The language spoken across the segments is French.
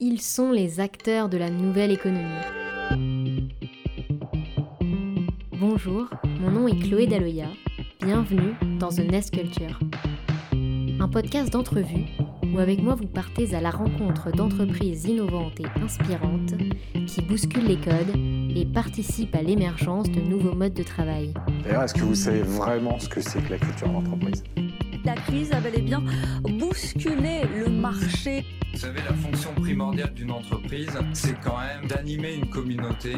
Ils sont les acteurs de la nouvelle économie. Bonjour, mon nom est Chloé Daloya. Bienvenue dans The Nest Culture. Un podcast d'entrevue où avec moi vous partez à la rencontre d'entreprises innovantes et inspirantes qui bousculent les codes et participent à l'émergence de nouveaux modes de travail. D'ailleurs, est-ce que vous savez vraiment ce que c'est que la culture d'entreprise? La crise a bel et bien bousculé le marché. Vous savez, la fonction primordiale d'une entreprise, c'est quand même d'animer une communauté.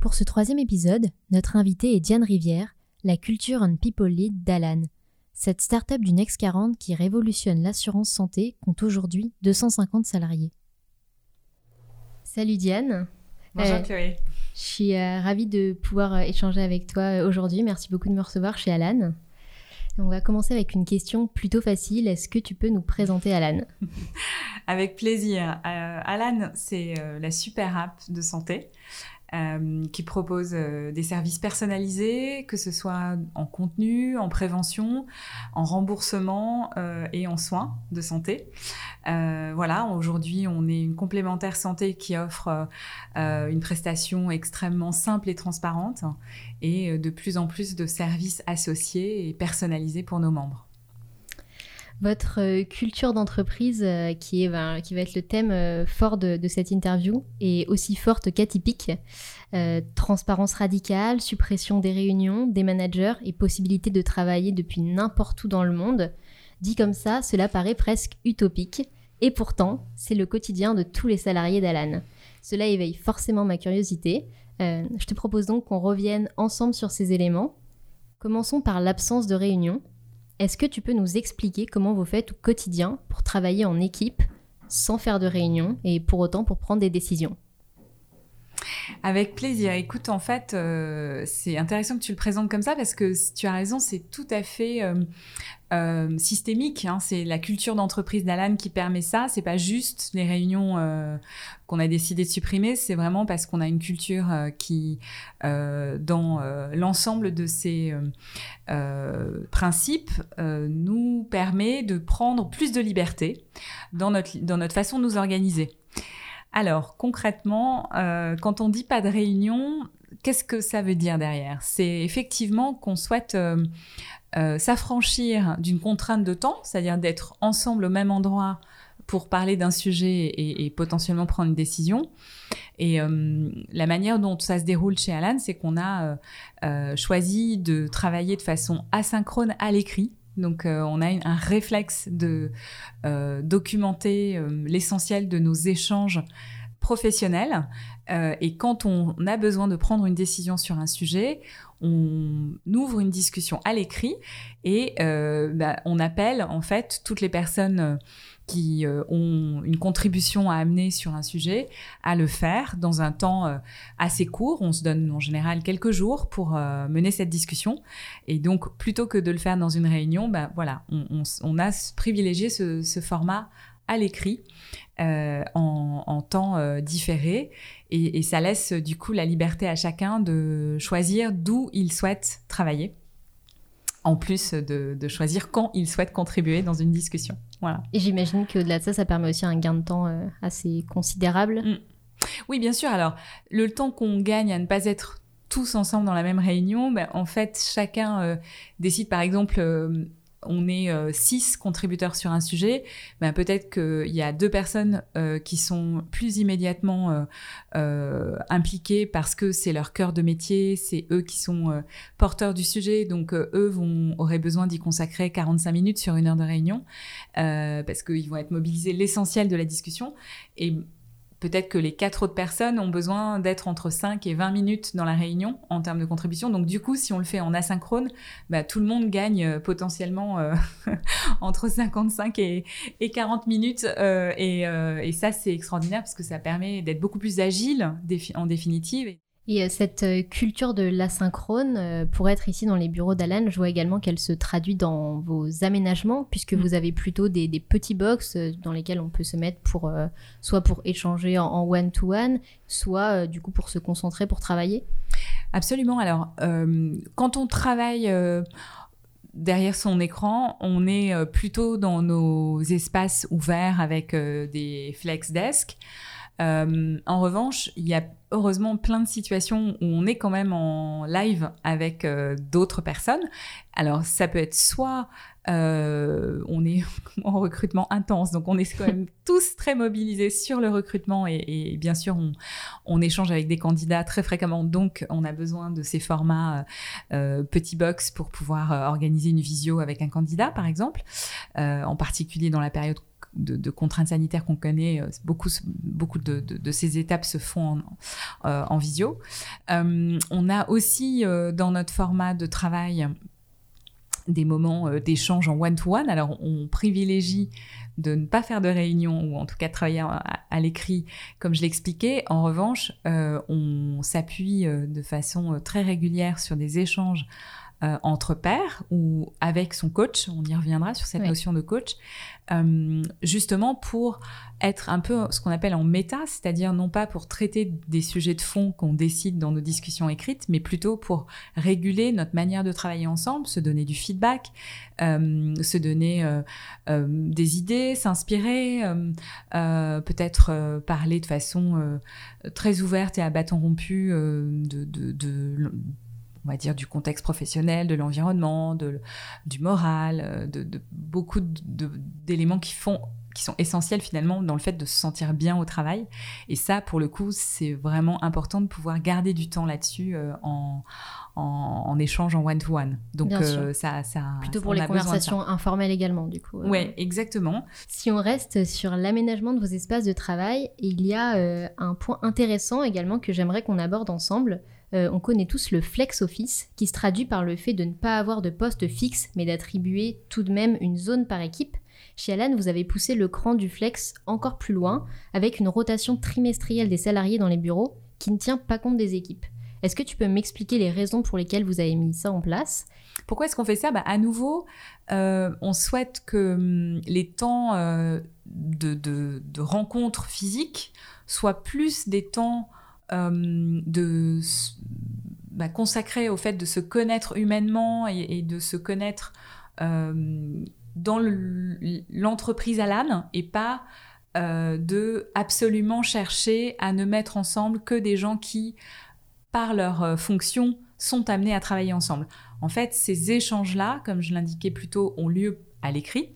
Pour ce troisième épisode, notre invité est Diane Rivière, la Culture and People Lead d'Alan. Cette start-up du Next 40 qui révolutionne l'assurance santé compte aujourd'hui 250 salariés. Salut Diane. Bonjour Euh, Chloé. Je suis euh, ravie de pouvoir euh, échanger avec toi euh, aujourd'hui. Merci beaucoup de me recevoir chez Alan. On va commencer avec une question plutôt facile. Est-ce que tu peux nous présenter Alan? Avec plaisir. Euh, Alan, c'est euh, la super app de santé qui propose euh, des services personnalisés, que ce soit en contenu, en prévention, en remboursement euh, et en soins de santé. Euh, voilà, aujourd'hui, on est une complémentaire santé qui offre euh, une prestation extrêmement simple et transparente et euh, de plus en plus de services associés et personnalisés pour nos membres. Votre euh, culture d'entreprise, euh, qui, est, ben, qui va être le thème euh, fort de, cette interview, est aussi forte qu'atypique. Transparence radicale, suppression des réunions, des managers et possibilité de travailler depuis n'importe où dans le monde. Dit comme ça, cela paraît presque utopique. Et pourtant, c'est le quotidien de tous les salariés d'Alan. Cela éveille forcément ma curiosité. Je te propose donc qu'on revienne ensemble sur ces éléments. Commençons par l'absence de réunion. Est-ce que tu peux nous expliquer comment vous faites au quotidien pour travailler en équipe sans faire de réunion et pour autant pour prendre des décisions? Avec plaisir. Écoute, en fait, euh, c'est intéressant que tu le présentes comme ça parce que tu as raison, c'est tout à fait euh, euh, systémique. hein. C'est la culture d'entreprise d'Alan qui permet ça. C'est pas juste les réunions qu'on a décidé de supprimer. C'est vraiment parce qu'on a une culture qui, dans l'ensemble de ces principes, nous permet de prendre plus de liberté dans notre, dans notre façon de nous organiser. Alors, concrètement, euh, quand on dit pas de réunion, qu'est-ce que ça veut dire derrière? C'est effectivement qu'on souhaite euh, euh, s'affranchir d'une contrainte de temps, c'est-à-dire d'être ensemble au même endroit pour parler d'un sujet et, potentiellement prendre une décision. Et la manière dont ça se déroule chez Alan, c'est qu'on a choisi de travailler de façon asynchrone à l'écrit. Donc, euh, on a un réflexe de euh, documenter euh, l'essentiel de nos échanges professionnels. Et quand on a besoin de prendre une décision sur un sujet, on ouvre une discussion à l'écrit et bah, on appelle en fait toutes les personnes qui euh, ont une contribution à amener sur un sujet à le faire dans un temps euh, assez court. On se donne en général quelques jours pour euh, mener cette discussion. Et donc, plutôt que de le faire dans une réunion, bah, voilà, on, a privilégié ce, format à l'écrit en, temps différé. Et, ça laisse du coup la liberté à chacun de choisir d'où il souhaite travailler, en plus de, de choisir quand il souhaite contribuer dans une discussion. Voilà. Et j'imagine qu'au-delà de ça, ça permet aussi un gain de temps euh, assez considérable. Oui, bien sûr. Alors, le temps qu'on gagne à ne pas être tous ensemble dans la même réunion, ben, en fait, chacun euh, décide, par exemple, euh, on est euh, six contributeurs sur un sujet, ben, peut-être qu'il y a deux personnes euh, qui sont plus immédiatement euh, impliquées parce que c'est leur cœur de métier, c'est eux qui sont porteurs du sujet, donc eux vont, auraient besoin d'y consacrer 45 minutes sur une heure de réunion, parce qu'ils vont être mobilisés l'essentiel de la discussion. Peut-être que les quatre autres personnes ont besoin d'être entre 5 et 20 minutes dans la réunion en termes de contribution. Donc du coup, si on le fait en asynchrone, bah, tout le monde gagne euh, potentiellement euh, entre 55 et, et 40 minutes. euh, et, ça, c'est extraordinaire parce que ça permet d'être beaucoup plus agile en définitive. Et euh, cette euh, culture de l'asynchrone, euh, pour être ici dans les bureaux d'Alan, je vois également qu'elle se traduit dans vos aménagements, puisque Mm. vous avez plutôt des, des petits box dans lesquels on peut se mettre pour euh, soit pour échanger en- one-to-one, soit euh, du coup pour se concentrer, pour travailler. Absolument. Alors, euh, quand on travaille derrière son écran, on est plutôt dans nos espaces ouverts avec des flex desks. En revanche, il y a heureusement plein de situations où on est quand même en live avec d'autres personnes. Alors ça peut être soit euh, on est en recrutement intense, donc on est quand même tous très mobilisés sur le recrutement et, bien sûr on, échange avec des candidats très fréquemment, donc on a besoin de ces formats euh, petits box pour pouvoir euh, organiser une visio avec un candidat par exemple, en particulier dans la période de, contraintes sanitaires qu'on connaît, beaucoup, beaucoup de, ces étapes se font en, en visio. on a aussi dans notre format de travail des moments euh, d'échange en one-to-one. Alors, on privilégie de ne pas faire de réunion ou en tout cas travailler à, l'écrit, comme je l'expliquais. En revanche, euh, on s'appuie euh, de façon très régulière sur des échanges entre pairs ou avec son coach. On y reviendra sur cette notion de coach. Euh, justement pour être un peu ce qu'on appelle en méta, c'est-à-dire non pas pour traiter des sujets de fond qu'on décide dans nos discussions écrites, mais plutôt pour réguler notre manière de travailler ensemble, se donner du feedback, euh, se donner euh, des idées, s'inspirer, peut-être parler de façon très ouverte et à bâton rompu de, de, de on va dire, du contexte professionnel, de l'environnement, du moral, euh, de, beaucoup d'éléments qui font qui sont essentiels finalement dans le fait de se sentir bien au travail. Et ça, pour le coup, c'est vraiment important de pouvoir garder du temps là-dessus euh, en, en, échange en one-to-one. Donc euh, ça, ça... Plutôt pour les conversations informelles également, du coup. Oui, exactement. Si on reste sur l'aménagement de vos espaces de travail, il y a un point intéressant également que j'aimerais qu'on aborde ensemble. Euh, on connaît tous le flex office, qui se traduit par le fait de ne pas avoir de poste fixe, mais d'attribuer tout de même une zone par équipe. Chez Alan, vous avez poussé le cran du flex encore plus loin, avec une rotation trimestrielle des salariés dans les bureaux, qui ne tient pas compte des équipes. Est-ce que tu peux m'expliquer les raisons pour lesquelles vous avez mis ça en place? Pourquoi est-ce qu'on fait ça? Bah, À nouveau, euh, on souhaite que hum, les temps euh, de, de, rencontres physiques soient plus des temps de bah, consacrer au fait de se connaître humainement et, de se connaître euh, dans l'entreprise à l'âne et pas euh, de absolument chercher à ne mettre ensemble que des gens qui, par leur fonction, sont amenés à travailler ensemble. En fait, ces échanges-là, comme je l'indiquais plus tôt, ont lieu à l'écrit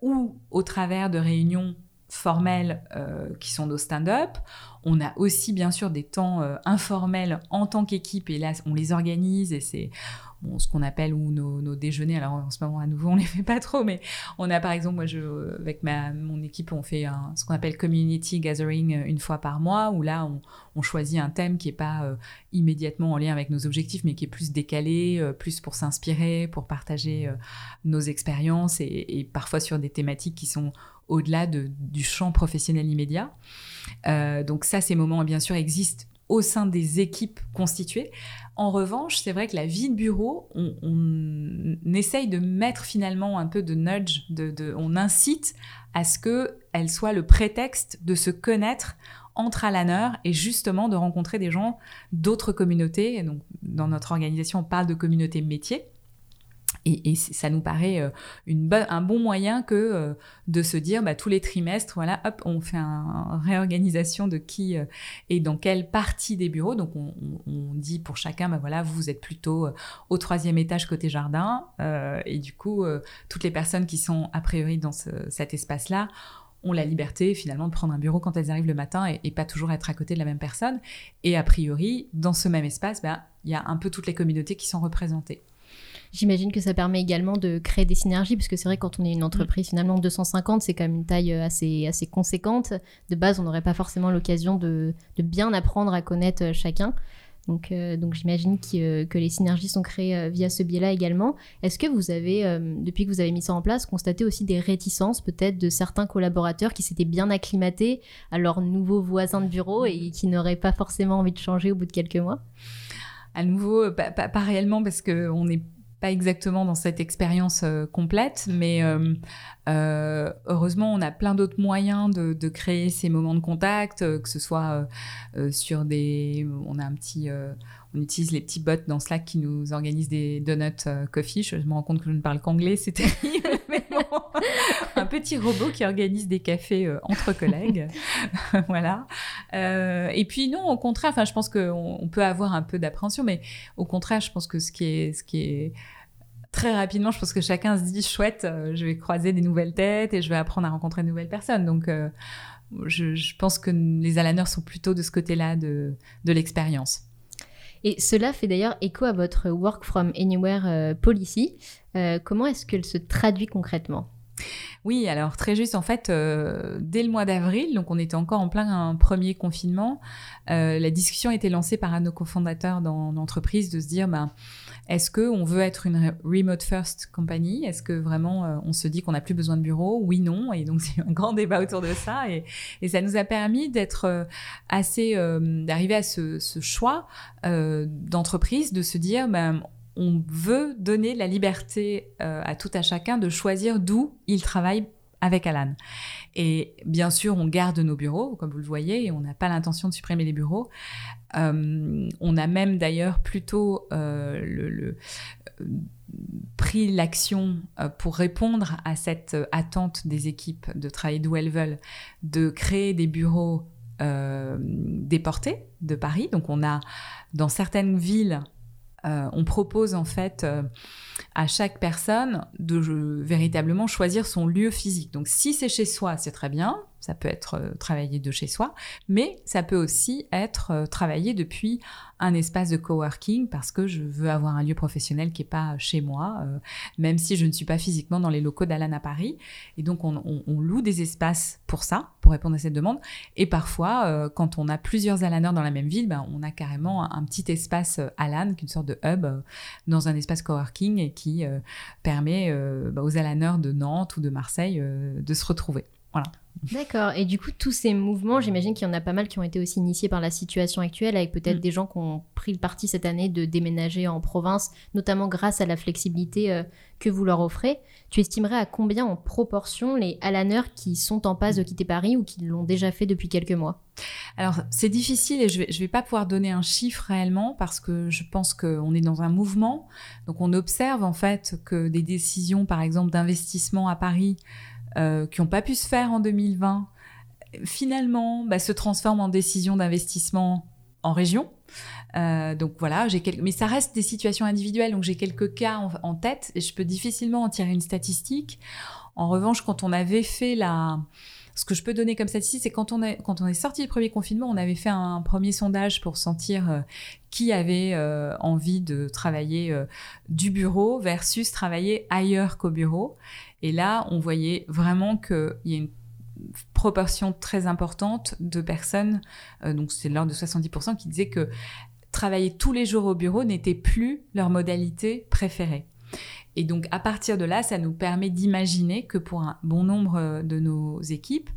ou au travers de réunions formelles qui sont nos stand-up. On a aussi bien sûr des temps euh, informels en tant qu'équipe et là on les organise et c'est ce qu'on appelle ou nos, déjeuners. Alors en ce moment à nouveau on les fait pas trop, mais on a par exemple moi je avec mon équipe on fait ce qu'on appelle community gathering euh, une fois par mois où là on, choisit un thème qui est pas euh, immédiatement en lien avec nos objectifs mais qui est plus décalé, plus pour s'inspirer, pour partager nos expériences et, parfois sur des thématiques qui sont au-delà du champ professionnel immédiat. Euh, donc ça, ces moments, bien sûr, existent au sein des équipes constituées. En revanche, c'est vrai que la vie de bureau, on, essaye de mettre finalement un peu de nudge, de, on incite à ce qu'elle soit le prétexte de se connaître entre Alaners et justement de rencontrer des gens d'autres communautés. donc, dans notre organisation, on parle de communauté métier. Et, ça nous paraît euh, un bon moyen que euh, de se dire bah, tous les trimestres, voilà, hop, on fait une réorganisation de qui euh, est dans quelle partie des bureaux. Donc on, dit pour chacun, bah, voilà, vous êtes plutôt au troisième étage côté jardin. et du coup, toutes les personnes qui sont a priori dans cet espace-là ont la liberté finalement de prendre un bureau quand elles arrivent le matin et, pas toujours être à côté de la même personne. Et a priori, dans ce même espace, bah, il y a un peu toutes les communautés qui sont représentées. J'imagine que ça permet également de créer des synergies, parce que c'est vrai, quand on est une entreprise, finalement, 250, c'est quand même une taille euh, assez, assez conséquente. De base, on n'aurait pas forcément l'occasion de, de, bien apprendre à connaître euh, chacun. Donc, euh, donc j'imagine que les synergies sont créées via ce biais-là également. Est-ce que vous avez, depuis que vous avez mis ça en place, constaté aussi des réticences peut-être de certains collaborateurs qui s'étaient bien acclimatés à leurs nouveaux voisins de bureau et qui n'auraient pas forcément envie de changer au bout de quelques mois? À nouveau, pas, pas, pas réellement parce qu'on est pas exactement dans cette expérience euh, complète, mais euh, euh, heureusement, on a plein d'autres moyens de, créer ces moments de contact, que ce soit sur des, on a un petit, on utilise les petits bots dans Slack qui nous organisent des donuts coffee. Je, me rends compte que je ne parle qu'anglais, c'est terrible. un petit robot qui organise des cafés entre collègues. voilà. et puis non, au contraire, enfin, je pense qu'on on peut avoir un peu d'appréhension, mais au contraire, je pense que ce qui est, très rapidement, je pense que chacun se dit chouette, euh, je vais croiser des nouvelles têtes et je vais apprendre à rencontrer de nouvelles personnes. Donc, euh, je, pense que les Alaners sont plutôt de ce côté-là de l'expérience. Et cela fait d'ailleurs écho à votre Work from Anywhere euh, policy. comment est-ce qu'elle se traduit concrètement? Oui, alors très juste, en fait, dès le mois d'avril, donc on était encore en plein premier confinement, la discussion a été lancée par un de nos cofondateurs dans l'entreprise de se dire, ben, est-ce qu'on veut être une remote first company Est-ce que vraiment euh, on se dit qu'on n'a plus besoin de bureau? Oui, non. Et donc c'est un grand débat autour de ça. Et, ça nous a permis d'être euh, assez, euh, d'arriver à ce, choix d'entreprise, de se dire, ben, on veut donner la liberté à tout à chacun de choisir d'où il travaille avec Alan. Et bien sûr, on garde nos bureaux, comme vous le voyez, et on n'a pas l'intention de supprimer les bureaux. Euh, on a même d'ailleurs plutôt euh, le, pris l'action euh, pour répondre à cette attente des équipes de travailler d'où elles veulent, de créer des bureaux déportés de Paris. Donc on a dans certaines villes euh, on propose en fait euh, à chaque personne de véritablement choisir son lieu physique. Donc si c'est chez soi, c'est très bien, ça peut être euh, travaillé de chez soi, mais ça peut aussi être euh, travaillé depuis un espace de coworking parce que je veux avoir un lieu professionnel qui n'est pas chez moi, euh, même si je ne suis pas physiquement dans les locaux d'Alan à Paris. Et donc, on, loue des espaces pour ça, pour répondre à cette demande. Et parfois, quand on a plusieurs Alaners dans la même ville, ben, on a carrément un, petit espace Alan, qui est une sorte de hub, dans un espace coworking et qui permet ben, aux Alaners de Nantes ou de Marseille de se retrouver. Voilà. D'accord. Et du coup, tous ces mouvements, j'imagine qu'il y en a pas mal qui ont été aussi initiés par la situation actuelle, avec peut-être mm. des gens qui ont pris le parti cette année de déménager en province, notamment grâce à la flexibilité euh, que vous leur offrez. Tu estimerais à combien en proportion les Alaners qui sont en passe de quitter Paris ou qui l'ont déjà fait depuis quelques mois? Alors, c'est difficile et je vais, je vais pas pouvoir donner un chiffre réellement parce que je pense qu'on est dans un mouvement. Donc, on observe en fait que des décisions, par exemple, d'investissement à Paris, euh, qui n'ont pas pu se faire en 2020, finalement bah, se transforment en décision d'investissement en région. Euh, donc voilà, j'ai mais ça reste des situations individuelles, donc j'ai quelques cas en, tête et je peux difficilement en tirer une statistique. En revanche, quand on avait fait la, ce que je peux donner comme statistique, c'est quand on est sorti du premier confinement, on avait fait un premier sondage pour sentir euh, qui avait envie de travailler du bureau versus travailler ailleurs qu'au bureau. Et là, on voyait vraiment qu'il y a une proportion très importante de personnes, euh, donc c'est l'ordre de 70%, qui disaient que travailler tous les jours au bureau n'était plus leur modalité préférée. Et donc à partir de là, ça nous permet d'imaginer que pour un bon nombre de nos équipes,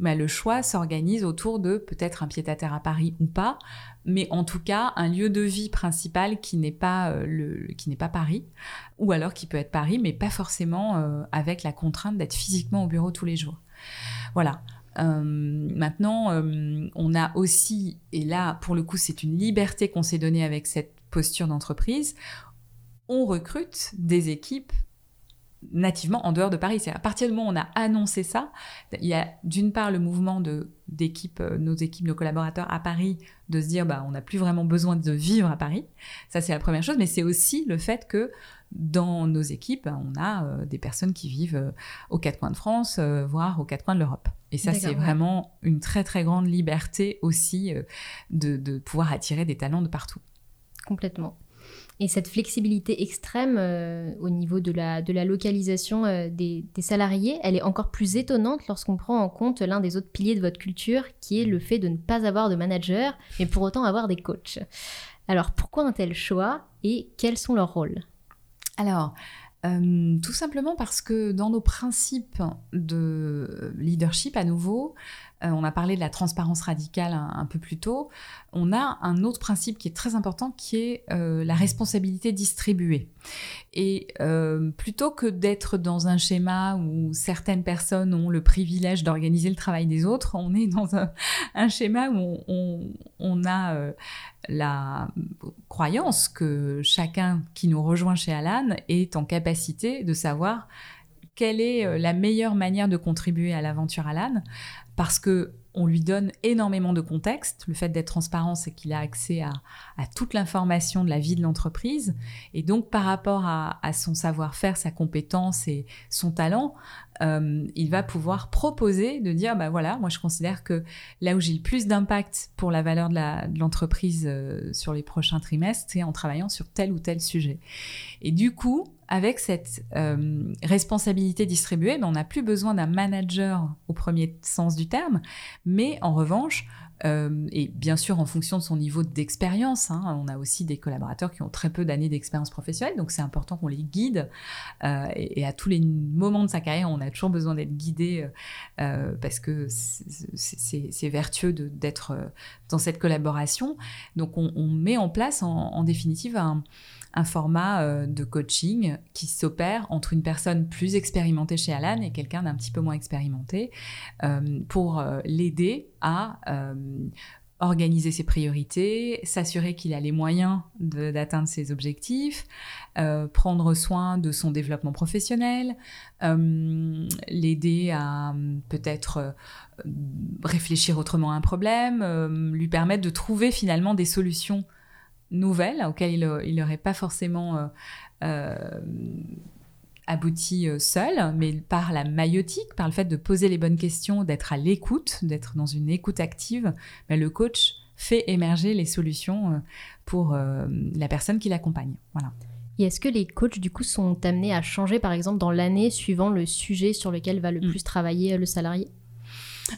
bah, le choix s'organise autour de peut-être un pied-à-terre à Paris ou pas, mais en tout cas un lieu de vie principal qui n'est pas euh, le, pas Paris, ou alors qui peut être Paris, mais pas forcément euh, avec la contrainte d'être physiquement au bureau tous les jours. Voilà. Euh, maintenant, on a aussi, et là pour le coup c'est une liberté qu'on s'est donnée avec cette posture d'entreprise, on recrute des équipes nativement en dehors de Paris. C'est à partir du moment où on a annoncé ça, il y a d'une part le mouvement de d'équipe, euh, nos équipes, nos collaborateurs à Paris, de se dire bah on n'a plus vraiment besoin de vivre à Paris. Ça c'est la première chose, mais c'est aussi le fait que dans nos équipes, bah, on a euh, des personnes qui vivent euh, aux quatre coins de France, voire aux quatre coins de l'Europe. Et ça, c'est vraiment une très très grande liberté aussi de, de pouvoir attirer des talents de partout. Complètement. Et cette flexibilité extrême euh, au niveau de la, de la localisation euh, des, salariés, elle est encore plus étonnante lorsqu'on prend en compte l'un des autres piliers de votre culture, qui est le fait de ne pas avoir de manager, mais pour autant avoir des coachs. Alors pourquoi un tel choix et quels sont leurs rôles? Alors, euh, tout simplement parce que dans nos principes de leadership, à nouveau, on a parlé de la transparence radicale un, peu plus tôt, on a un autre principe qui est très important qui est euh, la responsabilité distribuée. Et euh, plutôt que d'être dans un schéma où certaines personnes ont le privilège d'organiser le travail des autres, on est dans un, schéma où on, a la croyance que chacun qui nous rejoint chez Alan est en capacité de savoir quelle est la meilleure manière de contribuer à l'aventure Alan parce que on lui donne énormément de contexte. Le fait d'être transparent, c'est qu'il a accès à, toute l'information de la vie de l'entreprise. Et donc, par rapport à, son savoir-faire, sa compétence et son talent, euh, il va pouvoir proposer de dire, bah voilà, moi je considère que là où j'ai le plus d'impact pour la valeur de l'entreprise euh, sur les prochains trimestres, c'est en travaillant sur tel ou tel sujet. Et du coup, avec cette euh, responsabilité distribuée, ben, on n'a plus besoin d'un manager au premier sens du terme, mais en revanche, euh, et bien sûr en fonction de son niveau d'expérience, hein, on a aussi des collaborateurs qui ont très peu d'années d'expérience professionnelle, donc c'est important qu'on les guide. Euh, et, à tous les moments de sa carrière, on a toujours besoin d'être guidé parce que c'est vertueux d'être dans cette collaboration. Donc on, met en place en définitive un un format euh, de coaching qui s'opère entre une personne plus expérimentée chez Alan et quelqu'un d'un petit peu moins expérimenté euh, pour euh, l'aider à organiser ses priorités, s'assurer qu'il a les moyens d'atteindre ses objectifs, prendre soin de son développement professionnel, l'aider à peut-être réfléchir autrement à un problème, lui permettre de trouver finalement des solutions nouvelles auxquelles il n'aurait pas forcément euh, euh, abouti euh, seul, mais par la maïotique, par le fait de poser les bonnes questions, d'être à l'écoute, d'être dans une écoute active, ben, le coach fait émerger les solutions pour la personne qui l'accompagne. Voilà. Et est-ce que les coachs, du coup, sont amenés à changer, par exemple, dans l'année suivant le sujet sur lequel va le mm. plus travailler le salarié?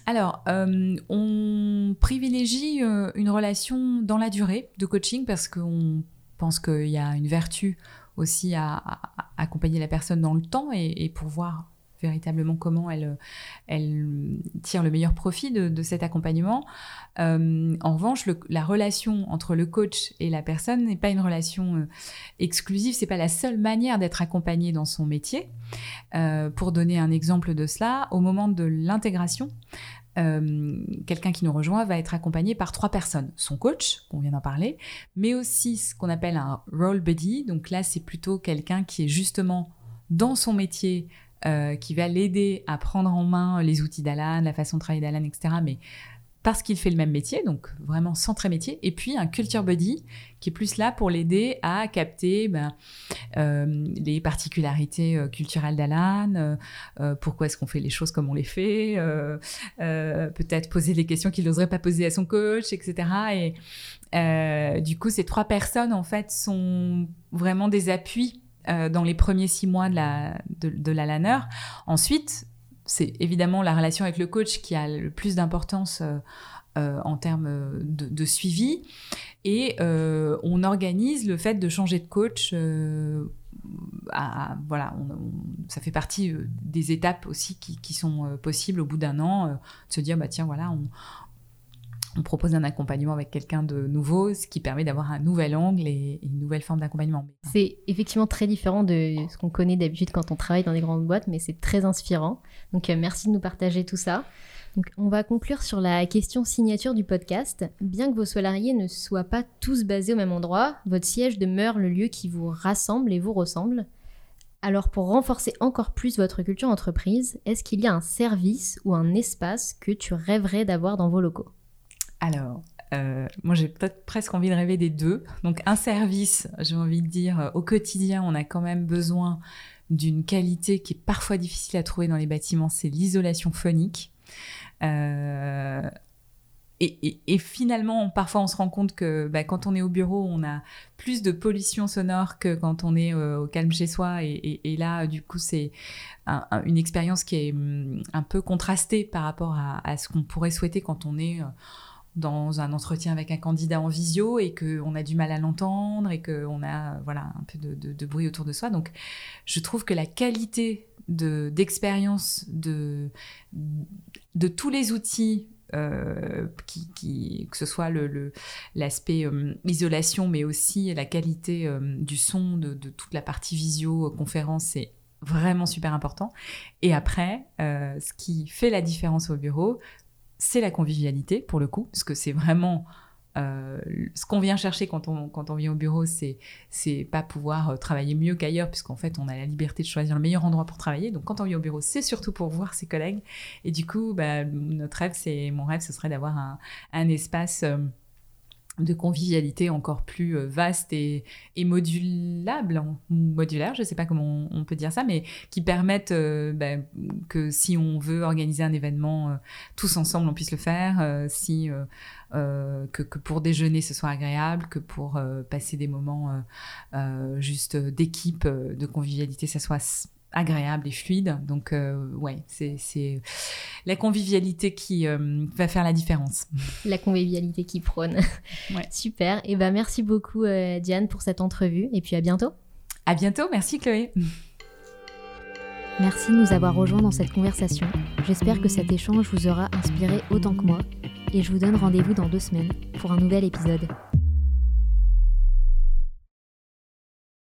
Alors, euh, on privilégie euh, une relation dans la durée de coaching parce qu'on pense qu'il y a une vertu aussi à, accompagner la personne dans le temps et, pour voir véritablement comment elle, tire le meilleur profit de, cet accompagnement. Euh, en revanche, la relation entre le coach et la personne n'est pas une relation euh, exclusive, c'est pas la seule manière d'être accompagné dans son métier. Euh, pour donner un exemple de cela, au moment de l'intégration, quelqu'un qui nous rejoint va être accompagné par trois personnes. Son coach, qu'on vient d'en parler, mais aussi ce qu'on appelle un role buddy. Donc là, c'est plutôt quelqu'un qui est justement dans son métier euh, qui va l'aider à prendre en main les outils d'Alan, la façon de travailler d'Alan, etc. Mais parce qu'il fait le même métier, donc vraiment centré métier, et puis un culture buddy qui est plus là pour l'aider à capter ben, euh, les particularités euh, culturelles d'Alan, pourquoi est-ce qu'on fait les choses comme on les fait, peut-être poser des questions qu'il n'oserait pas poser à son coach, etc. Et du coup, ces trois personnes, en fait, sont vraiment des appuis euh, dans les premiers six mois de la, de, la lanner. Ensuite, c'est évidemment la relation avec le coach qui a le plus d'importance euh, euh, en termes de, suivi. Et on organise le fait de changer de coach. voilà, ça fait partie des étapes aussi qui, qui sont possibles au bout d'un an, de se dire bah tiens voilà, on, on propose un accompagnement avec quelqu'un de nouveau, ce qui permet d'avoir un nouvel angle et une nouvelle forme d'accompagnement. C'est effectivement très différent de ce qu'on connaît d'habitude quand on travaille dans des grandes boîtes, mais c'est très inspirant. Donc euh, merci de nous partager tout ça. Donc, on va conclure sur la question signature du podcast. Bien que vos salariés ne soient pas tous basés au même endroit, votre siège demeure le lieu qui vous rassemble et vous ressemble. Alors pour renforcer encore plus votre culture entreprise, est-ce qu'il y a un service ou un espace que tu rêverais d'avoir dans vos locaux? Alors, euh, moi j'ai peut-être presque envie de rêver des deux. Donc un service, j'ai envie de dire, euh, au quotidien, on a quand même besoin d'une qualité qui est parfois difficile à trouver dans les bâtiments, c'est l'isolation phonique. Euh, et, finalement, parfois, on se rend compte que bah, quand on est au bureau, on a plus de pollution sonore que quand on est au calme chez soi. Et, là, du coup, c'est une expérience qui est hum, un peu contrastée par rapport à, à ce qu'on pourrait souhaiter quand on est dans un entretien avec un candidat en visio et qu'on a du mal à l'entendre et qu'on a voilà un peu de, bruit autour de soi. Donc, je trouve que la qualité d'expérience de, de, tous les outils euh, que ce soit l'aspect euh, isolation, mais aussi la qualité euh, du son de, toute la partie visio, conférence, c'est vraiment super important. Et après, ce qui fait la différence au bureau, c'est la convivialité, pour le coup, parce que c'est vraiment euh, ce qu'on vient chercher quand on, quand on vient au bureau, c'est c'est pas pouvoir euh, travailler mieux qu'ailleurs, puisqu'en fait, on a la liberté de choisir le meilleur endroit pour travailler. Donc, quand on vient au bureau, c'est surtout pour voir ses collègues. Et du coup, bah, notre rêve, c'est mon rêve, ce serait d'avoir un, un, espace euh, de convivialité encore plus euh, vaste et, modulable, modulaire, je ne sais pas comment on, peut dire ça, mais qui permettent euh, ben, que si on veut organiser un événement euh, tous ensemble, on puisse le faire, si, que, pour déjeuner ce soit agréable, que pour passer des moments juste d'équipe, de convivialité, ça soit agréable et fluide. Donc, euh, ouais, c'est la convivialité qui euh, va faire la différence. La convivialité qui prône. Super. Et eh ben, merci beaucoup, euh, Diane, pour cette entrevue. Et puis, à bientôt. À bientôt. Merci, Chloé. Merci de nous avoir rejoints dans cette conversation. J'espère que cet échange vous aura inspiré autant que moi. Et je vous donne rendez-vous dans deux semaines pour un nouvel épisode.